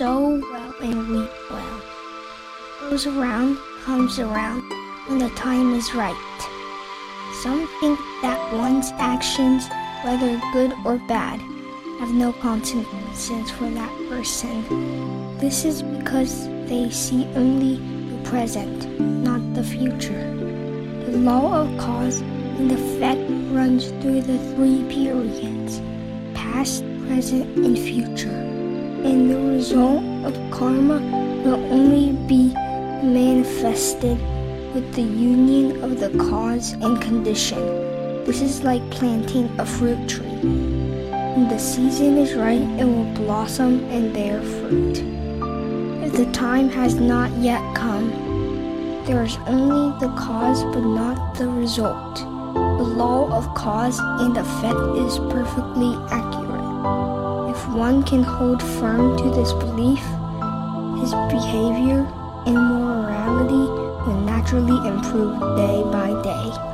sow well and reap well. Goes around, comes around when the time is right. Some think that one's actions, whether good or bad, have no consequences for that person. This is because they see only the present, not the future. The law of cause and effect runs through the three periods past, present, and future. Result of karma will only be manifested with the union of the cause and condition. This is like planting a fruit tree. When the season is right, it will blossom and bear fruit. If the time has not yet come, there is only the cause but not the result. The law of cause and effect is perfectly accurate. One can hold firm to this belief, his behavior and morality will naturally improve day by day.